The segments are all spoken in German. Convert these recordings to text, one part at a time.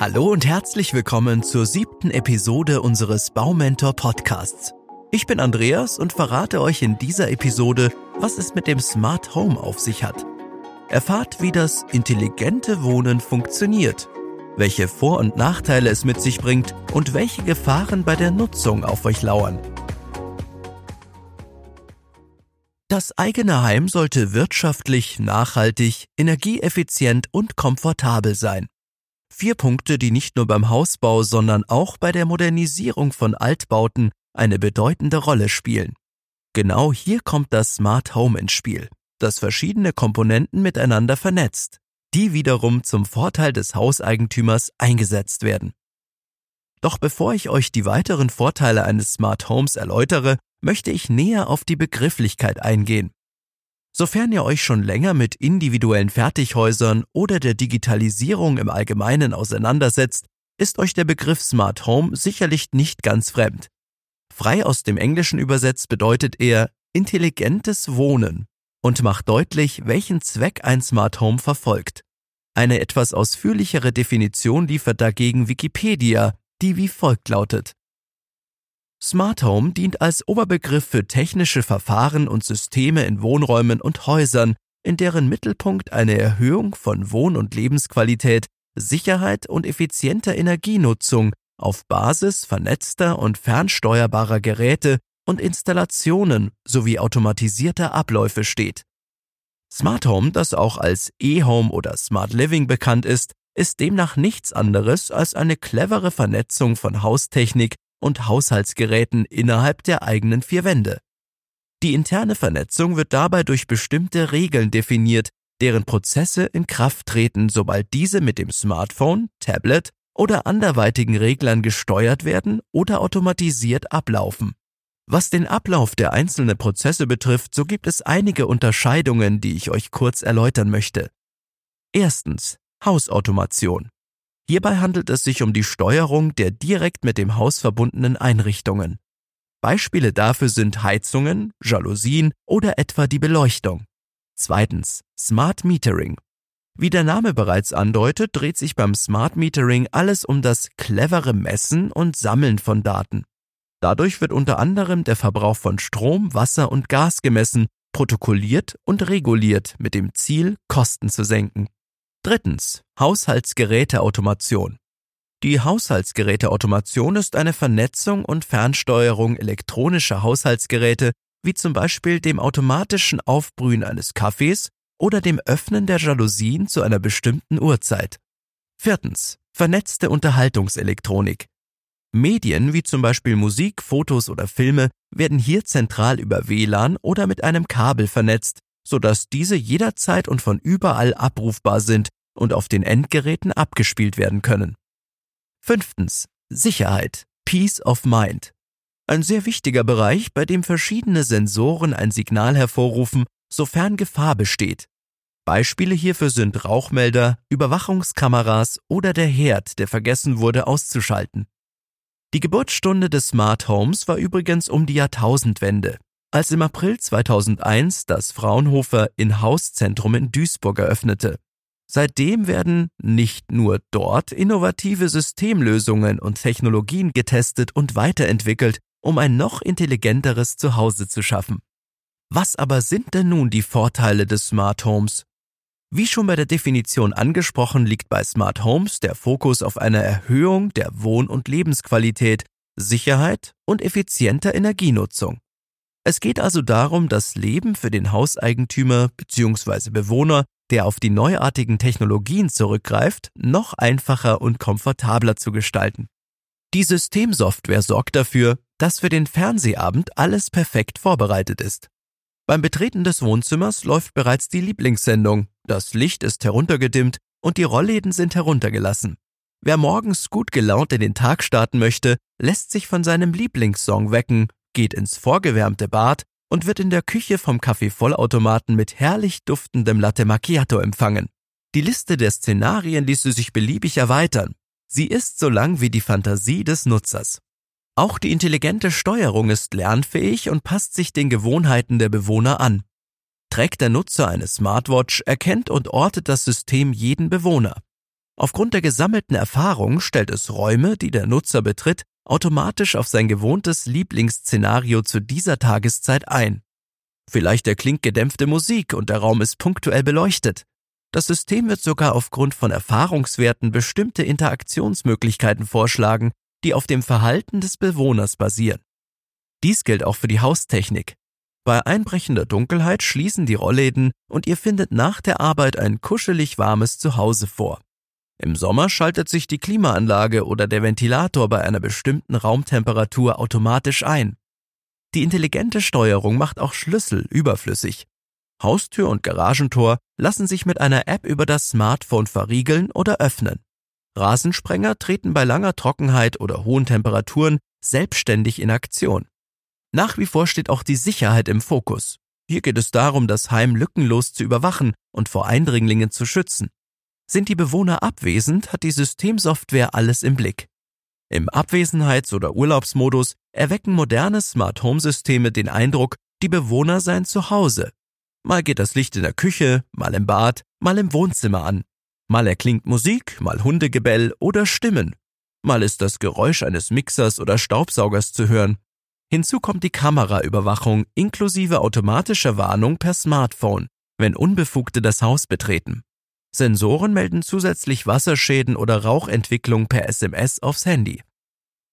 Hallo und herzlich willkommen zur siebten Episode unseres Baumentor Podcasts. Ich bin Andreas und verrate euch in dieser Episode, was es mit dem Smart Home auf sich hat. Erfahrt, wie das intelligente Wohnen funktioniert, welche Vor- und Nachteile es mit sich bringt und welche Gefahren bei der Nutzung auf euch lauern. Das eigene Heim sollte wirtschaftlich, nachhaltig, energieeffizient und komfortabel sein. Vier Punkte, die nicht nur beim Hausbau, sondern auch bei der Modernisierung von Altbauten eine bedeutende Rolle spielen. Genau hier kommt das Smart Home ins Spiel, das verschiedene Komponenten miteinander vernetzt, die wiederum zum Vorteil des Hauseigentümers eingesetzt werden. Doch bevor ich euch die weiteren Vorteile eines Smart Homes erläutere, möchte ich näher auf die Begrifflichkeit eingehen. Sofern ihr euch schon länger mit individuellen Fertighäusern oder der Digitalisierung im Allgemeinen auseinandersetzt, ist euch der Begriff Smart Home sicherlich nicht ganz fremd. Frei aus dem Englischen übersetzt bedeutet er intelligentes Wohnen und macht deutlich, welchen Zweck ein Smart Home verfolgt. Eine etwas ausführlichere Definition liefert dagegen Wikipedia, die wie folgt lautet. Smart Home dient als Oberbegriff für technische Verfahren und Systeme in Wohnräumen und Häusern, in deren Mittelpunkt eine Erhöhung von Wohn- und Lebensqualität, Sicherheit und effizienter Energienutzung auf Basis vernetzter und fernsteuerbarer Geräte und Installationen sowie automatisierter Abläufe steht. Smart Home, das auch als E-Home oder Smart Living bekannt ist, ist demnach nichts anderes als eine clevere Vernetzung von Haustechnik und Haushaltsgeräten innerhalb der eigenen vier Wände. Die interne Vernetzung wird dabei durch bestimmte Regeln definiert, deren Prozesse in Kraft treten, sobald diese mit dem Smartphone, Tablet oder anderweitigen Reglern gesteuert werden oder automatisiert ablaufen. Was den Ablauf der einzelnen Prozesse betrifft, so gibt es einige Unterscheidungen, die ich euch kurz erläutern möchte. Erstens Hausautomation. Hierbei handelt es sich um die Steuerung der direkt mit dem Haus verbundenen Einrichtungen. Beispiele dafür sind Heizungen, Jalousien oder etwa die Beleuchtung. Zweitens, Smart Metering. Wie der Name bereits andeutet, dreht sich beim Smart Metering alles um das clevere Messen und Sammeln von Daten. Dadurch wird unter anderem der Verbrauch von Strom, Wasser und Gas gemessen, protokolliert und reguliert mit dem Ziel, Kosten zu senken. Drittens. Haushaltsgeräteautomation. Die Haushaltsgeräteautomation ist eine Vernetzung und Fernsteuerung elektronischer Haushaltsgeräte, wie zum Beispiel dem automatischen Aufbrühen eines Kaffees oder dem Öffnen der Jalousien zu einer bestimmten Uhrzeit. Viertens. Vernetzte Unterhaltungselektronik. Medien wie zum Beispiel Musik, Fotos oder Filme werden hier zentral über WLAN oder mit einem Kabel vernetzt, sodass diese jederzeit und von überall abrufbar sind und auf den Endgeräten abgespielt werden können. Fünftens. Sicherheit. Peace of Mind. Ein sehr wichtiger Bereich, bei dem verschiedene Sensoren ein Signal hervorrufen, sofern Gefahr besteht. Beispiele hierfür sind Rauchmelder, Überwachungskameras oder der Herd, der vergessen wurde auszuschalten. Die Geburtsstunde des Smart Homes war übrigens um die Jahrtausendwende als im April 2001 das Fraunhofer In-House-Zentrum in Duisburg eröffnete. Seitdem werden nicht nur dort innovative Systemlösungen und Technologien getestet und weiterentwickelt, um ein noch intelligenteres Zuhause zu schaffen. Was aber sind denn nun die Vorteile des Smart Homes? Wie schon bei der Definition angesprochen, liegt bei Smart Homes der Fokus auf einer Erhöhung der Wohn- und Lebensqualität, Sicherheit und effizienter Energienutzung. Es geht also darum, das Leben für den Hauseigentümer bzw. Bewohner, der auf die neuartigen Technologien zurückgreift, noch einfacher und komfortabler zu gestalten. Die Systemsoftware sorgt dafür, dass für den Fernsehabend alles perfekt vorbereitet ist. Beim Betreten des Wohnzimmers läuft bereits die Lieblingssendung, das Licht ist heruntergedimmt und die Rollläden sind heruntergelassen. Wer morgens gut gelaunt in den Tag starten möchte, lässt sich von seinem Lieblingssong wecken geht ins vorgewärmte Bad und wird in der Küche vom Kaffeevollautomaten mit herrlich duftendem Latte Macchiato empfangen. Die Liste der Szenarien ließe sich beliebig erweitern. Sie ist so lang wie die Fantasie des Nutzers. Auch die intelligente Steuerung ist lernfähig und passt sich den Gewohnheiten der Bewohner an. Trägt der Nutzer eine Smartwatch, erkennt und ortet das System jeden Bewohner. Aufgrund der gesammelten Erfahrung stellt es Räume, die der Nutzer betritt, automatisch auf sein gewohntes Lieblingsszenario zu dieser Tageszeit ein. Vielleicht erklingt gedämpfte Musik und der Raum ist punktuell beleuchtet. Das System wird sogar aufgrund von Erfahrungswerten bestimmte Interaktionsmöglichkeiten vorschlagen, die auf dem Verhalten des Bewohners basieren. Dies gilt auch für die Haustechnik. Bei einbrechender Dunkelheit schließen die Rollläden und ihr findet nach der Arbeit ein kuschelig warmes Zuhause vor. Im Sommer schaltet sich die Klimaanlage oder der Ventilator bei einer bestimmten Raumtemperatur automatisch ein. Die intelligente Steuerung macht auch Schlüssel überflüssig. Haustür und Garagentor lassen sich mit einer App über das Smartphone verriegeln oder öffnen. Rasensprenger treten bei langer Trockenheit oder hohen Temperaturen selbstständig in Aktion. Nach wie vor steht auch die Sicherheit im Fokus. Hier geht es darum, das Heim lückenlos zu überwachen und vor Eindringlingen zu schützen. Sind die Bewohner abwesend, hat die Systemsoftware alles im Blick. Im Abwesenheits- oder Urlaubsmodus erwecken moderne Smart Home Systeme den Eindruck, die Bewohner seien zu Hause. Mal geht das Licht in der Küche, mal im Bad, mal im Wohnzimmer an. Mal erklingt Musik, mal Hundegebell oder Stimmen. Mal ist das Geräusch eines Mixers oder Staubsaugers zu hören. Hinzu kommt die Kameraüberwachung inklusive automatischer Warnung per Smartphone, wenn Unbefugte das Haus betreten. Sensoren melden zusätzlich Wasserschäden oder Rauchentwicklung per SMS aufs Handy.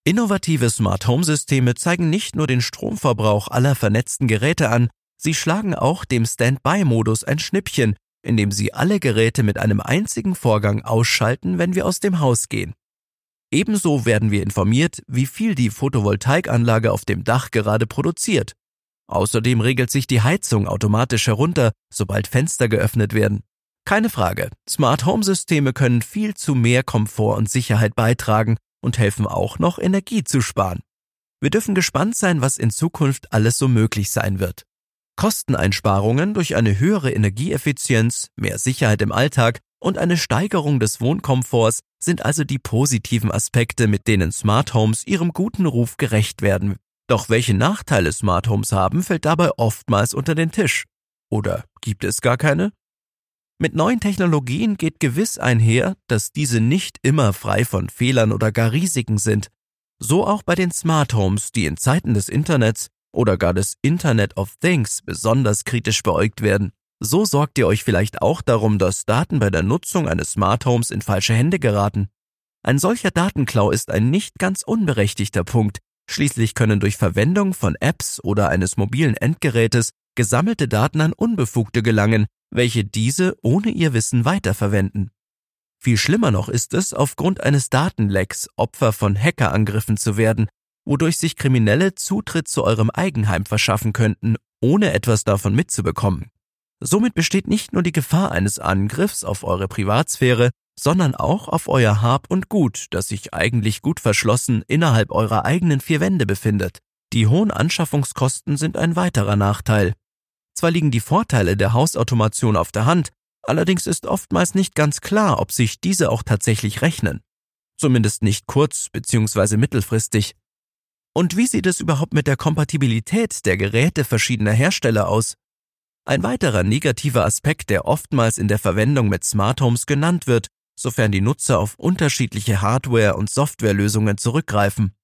Innovative Smart Home Systeme zeigen nicht nur den Stromverbrauch aller vernetzten Geräte an, sie schlagen auch dem Standby-Modus ein Schnippchen, indem sie alle Geräte mit einem einzigen Vorgang ausschalten, wenn wir aus dem Haus gehen. Ebenso werden wir informiert, wie viel die Photovoltaikanlage auf dem Dach gerade produziert. Außerdem regelt sich die Heizung automatisch herunter, sobald Fenster geöffnet werden. Keine Frage, Smart Home Systeme können viel zu mehr Komfort und Sicherheit beitragen und helfen auch noch Energie zu sparen. Wir dürfen gespannt sein, was in Zukunft alles so möglich sein wird. Kosteneinsparungen durch eine höhere Energieeffizienz, mehr Sicherheit im Alltag und eine Steigerung des Wohnkomforts sind also die positiven Aspekte, mit denen Smart Homes ihrem guten Ruf gerecht werden. Doch welche Nachteile Smart Homes haben, fällt dabei oftmals unter den Tisch. Oder gibt es gar keine? Mit neuen Technologien geht gewiss einher, dass diese nicht immer frei von Fehlern oder gar Risiken sind. So auch bei den Smart Homes, die in Zeiten des Internets oder gar des Internet of Things besonders kritisch beäugt werden. So sorgt ihr euch vielleicht auch darum, dass Daten bei der Nutzung eines Smart Homes in falsche Hände geraten. Ein solcher Datenklau ist ein nicht ganz unberechtigter Punkt. Schließlich können durch Verwendung von Apps oder eines mobilen Endgerätes gesammelte Daten an Unbefugte gelangen, welche diese ohne ihr Wissen weiterverwenden. Viel schlimmer noch ist es, aufgrund eines Datenlecks Opfer von Hackerangriffen zu werden, wodurch sich Kriminelle Zutritt zu eurem Eigenheim verschaffen könnten, ohne etwas davon mitzubekommen. Somit besteht nicht nur die Gefahr eines Angriffs auf eure Privatsphäre, sondern auch auf euer Hab und Gut, das sich eigentlich gut verschlossen innerhalb eurer eigenen vier Wände befindet. Die hohen Anschaffungskosten sind ein weiterer Nachteil. Zwar liegen die Vorteile der Hausautomation auf der Hand, allerdings ist oftmals nicht ganz klar, ob sich diese auch tatsächlich rechnen. Zumindest nicht kurz- bzw. mittelfristig. Und wie sieht es überhaupt mit der Kompatibilität der Geräte verschiedener Hersteller aus? Ein weiterer negativer Aspekt, der oftmals in der Verwendung mit Smart Homes genannt wird, sofern die Nutzer auf unterschiedliche Hardware- und Softwarelösungen zurückgreifen.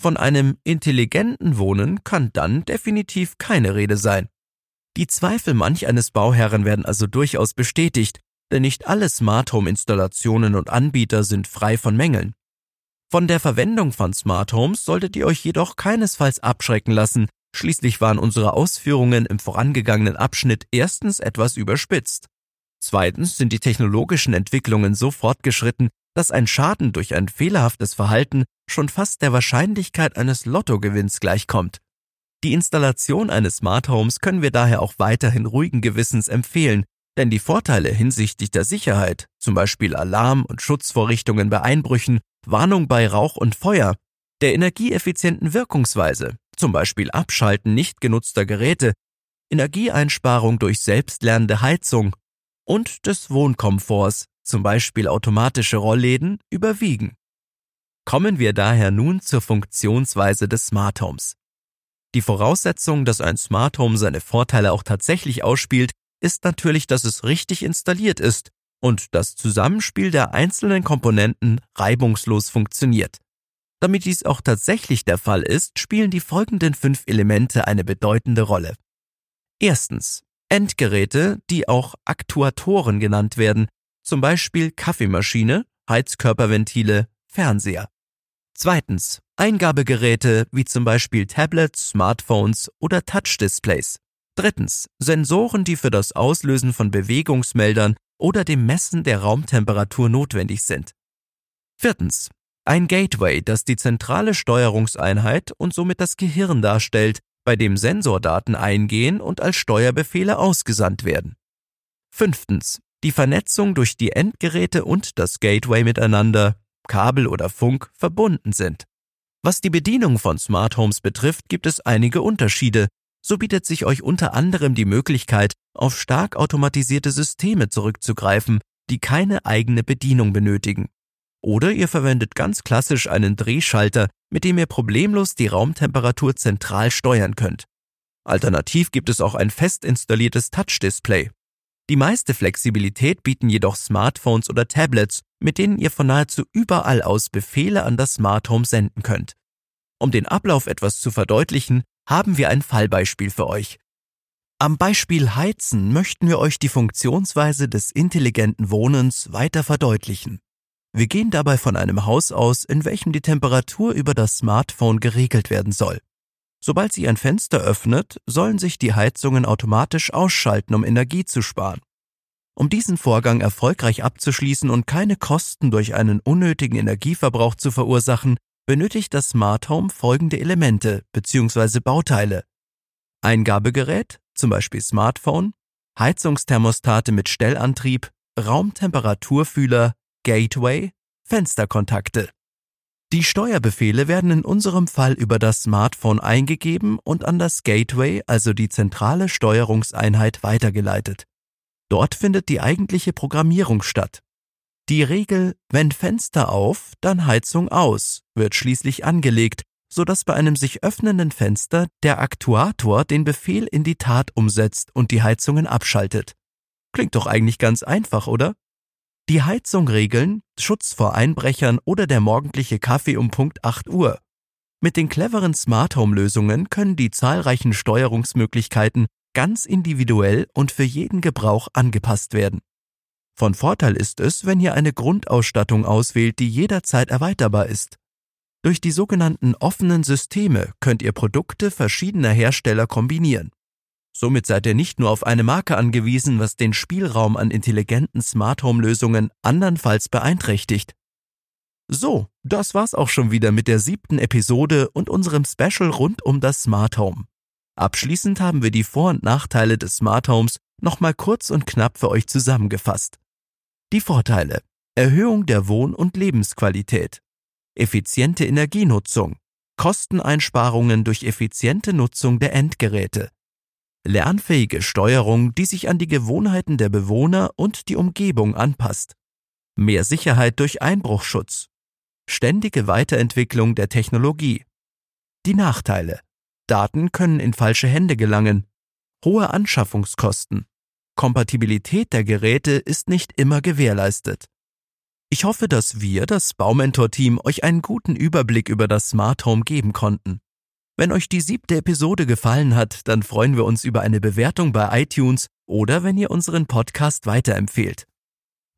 Von einem intelligenten Wohnen kann dann definitiv keine Rede sein. Die Zweifel manch eines Bauherren werden also durchaus bestätigt, denn nicht alle Smart Home Installationen und Anbieter sind frei von Mängeln. Von der Verwendung von Smart Homes solltet ihr euch jedoch keinesfalls abschrecken lassen, schließlich waren unsere Ausführungen im vorangegangenen Abschnitt erstens etwas überspitzt. Zweitens sind die technologischen Entwicklungen so fortgeschritten, dass ein Schaden durch ein fehlerhaftes Verhalten schon fast der Wahrscheinlichkeit eines Lottogewinns gleichkommt. Die Installation eines Smart Homes können wir daher auch weiterhin ruhigen Gewissens empfehlen, denn die Vorteile hinsichtlich der Sicherheit, zum Beispiel Alarm- und Schutzvorrichtungen bei Einbrüchen, Warnung bei Rauch und Feuer, der energieeffizienten Wirkungsweise, zum Beispiel Abschalten nicht genutzter Geräte, Energieeinsparung durch selbstlernende Heizung und des Wohnkomforts, zum Beispiel automatische Rollläden, überwiegen. Kommen wir daher nun zur Funktionsweise des Smart Homes. Die Voraussetzung, dass ein Smart Home seine Vorteile auch tatsächlich ausspielt, ist natürlich, dass es richtig installiert ist und das Zusammenspiel der einzelnen Komponenten reibungslos funktioniert. Damit dies auch tatsächlich der Fall ist, spielen die folgenden fünf Elemente eine bedeutende Rolle. Erstens. Endgeräte, die auch Aktuatoren genannt werden, zum Beispiel Kaffeemaschine, Heizkörperventile, Fernseher. Zweitens. Eingabegeräte wie zum Beispiel Tablets, Smartphones oder Touchdisplays. Drittens. Sensoren, die für das Auslösen von Bewegungsmeldern oder dem Messen der Raumtemperatur notwendig sind. Viertens. Ein Gateway, das die zentrale Steuerungseinheit und somit das Gehirn darstellt, bei dem Sensordaten eingehen und als Steuerbefehle ausgesandt werden. Fünftens. Die Vernetzung durch die Endgeräte und das Gateway miteinander, Kabel oder Funk, verbunden sind. Was die Bedienung von Smart Homes betrifft, gibt es einige Unterschiede. So bietet sich euch unter anderem die Möglichkeit, auf stark automatisierte Systeme zurückzugreifen, die keine eigene Bedienung benötigen. Oder ihr verwendet ganz klassisch einen Drehschalter, mit dem ihr problemlos die Raumtemperatur zentral steuern könnt. Alternativ gibt es auch ein fest installiertes Touch-Display. Die meiste Flexibilität bieten jedoch Smartphones oder Tablets, mit denen ihr von nahezu überall aus Befehle an das Smart Home senden könnt. Um den Ablauf etwas zu verdeutlichen, haben wir ein Fallbeispiel für euch. Am Beispiel Heizen möchten wir euch die Funktionsweise des intelligenten Wohnens weiter verdeutlichen. Wir gehen dabei von einem Haus aus, in welchem die Temperatur über das Smartphone geregelt werden soll. Sobald sie ein Fenster öffnet, sollen sich die Heizungen automatisch ausschalten, um Energie zu sparen. Um diesen Vorgang erfolgreich abzuschließen und keine Kosten durch einen unnötigen Energieverbrauch zu verursachen, benötigt das Smart Home folgende Elemente bzw. Bauteile. Eingabegerät, zum Beispiel Smartphone, Heizungsthermostate mit Stellantrieb, Raumtemperaturfühler, Gateway, Fensterkontakte. Die Steuerbefehle werden in unserem Fall über das Smartphone eingegeben und an das Gateway, also die zentrale Steuerungseinheit, weitergeleitet. Dort findet die eigentliche Programmierung statt. Die Regel, wenn Fenster auf, dann Heizung aus, wird schließlich angelegt, so dass bei einem sich öffnenden Fenster der Aktuator den Befehl in die Tat umsetzt und die Heizungen abschaltet. Klingt doch eigentlich ganz einfach, oder? Die Heizung regeln, Schutz vor Einbrechern oder der morgendliche Kaffee um Punkt 8 Uhr. Mit den cleveren Smart Home Lösungen können die zahlreichen Steuerungsmöglichkeiten ganz individuell und für jeden Gebrauch angepasst werden. Von Vorteil ist es, wenn ihr eine Grundausstattung auswählt, die jederzeit erweiterbar ist. Durch die sogenannten offenen Systeme könnt ihr Produkte verschiedener Hersteller kombinieren. Somit seid ihr nicht nur auf eine Marke angewiesen, was den Spielraum an intelligenten Smart Home Lösungen andernfalls beeinträchtigt. So, das war's auch schon wieder mit der siebten Episode und unserem Special rund um das Smart Home. Abschließend haben wir die Vor- und Nachteile des Smart Homes nochmal kurz und knapp für euch zusammengefasst. Die Vorteile. Erhöhung der Wohn- und Lebensqualität. Effiziente Energienutzung. Kosteneinsparungen durch effiziente Nutzung der Endgeräte lernfähige Steuerung, die sich an die Gewohnheiten der Bewohner und die Umgebung anpasst, mehr Sicherheit durch Einbruchschutz, ständige Weiterentwicklung der Technologie. Die Nachteile. Daten können in falsche Hände gelangen, hohe Anschaffungskosten, Kompatibilität der Geräte ist nicht immer gewährleistet. Ich hoffe, dass wir, das Baumentor-Team, euch einen guten Überblick über das Smart Home geben konnten. Wenn euch die siebte Episode gefallen hat, dann freuen wir uns über eine Bewertung bei iTunes oder wenn ihr unseren Podcast weiterempfehlt.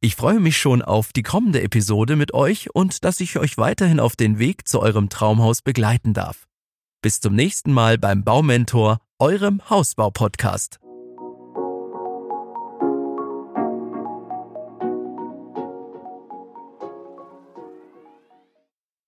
Ich freue mich schon auf die kommende Episode mit euch und dass ich euch weiterhin auf den Weg zu eurem Traumhaus begleiten darf. Bis zum nächsten Mal beim Baumentor, eurem Hausbau-Podcast.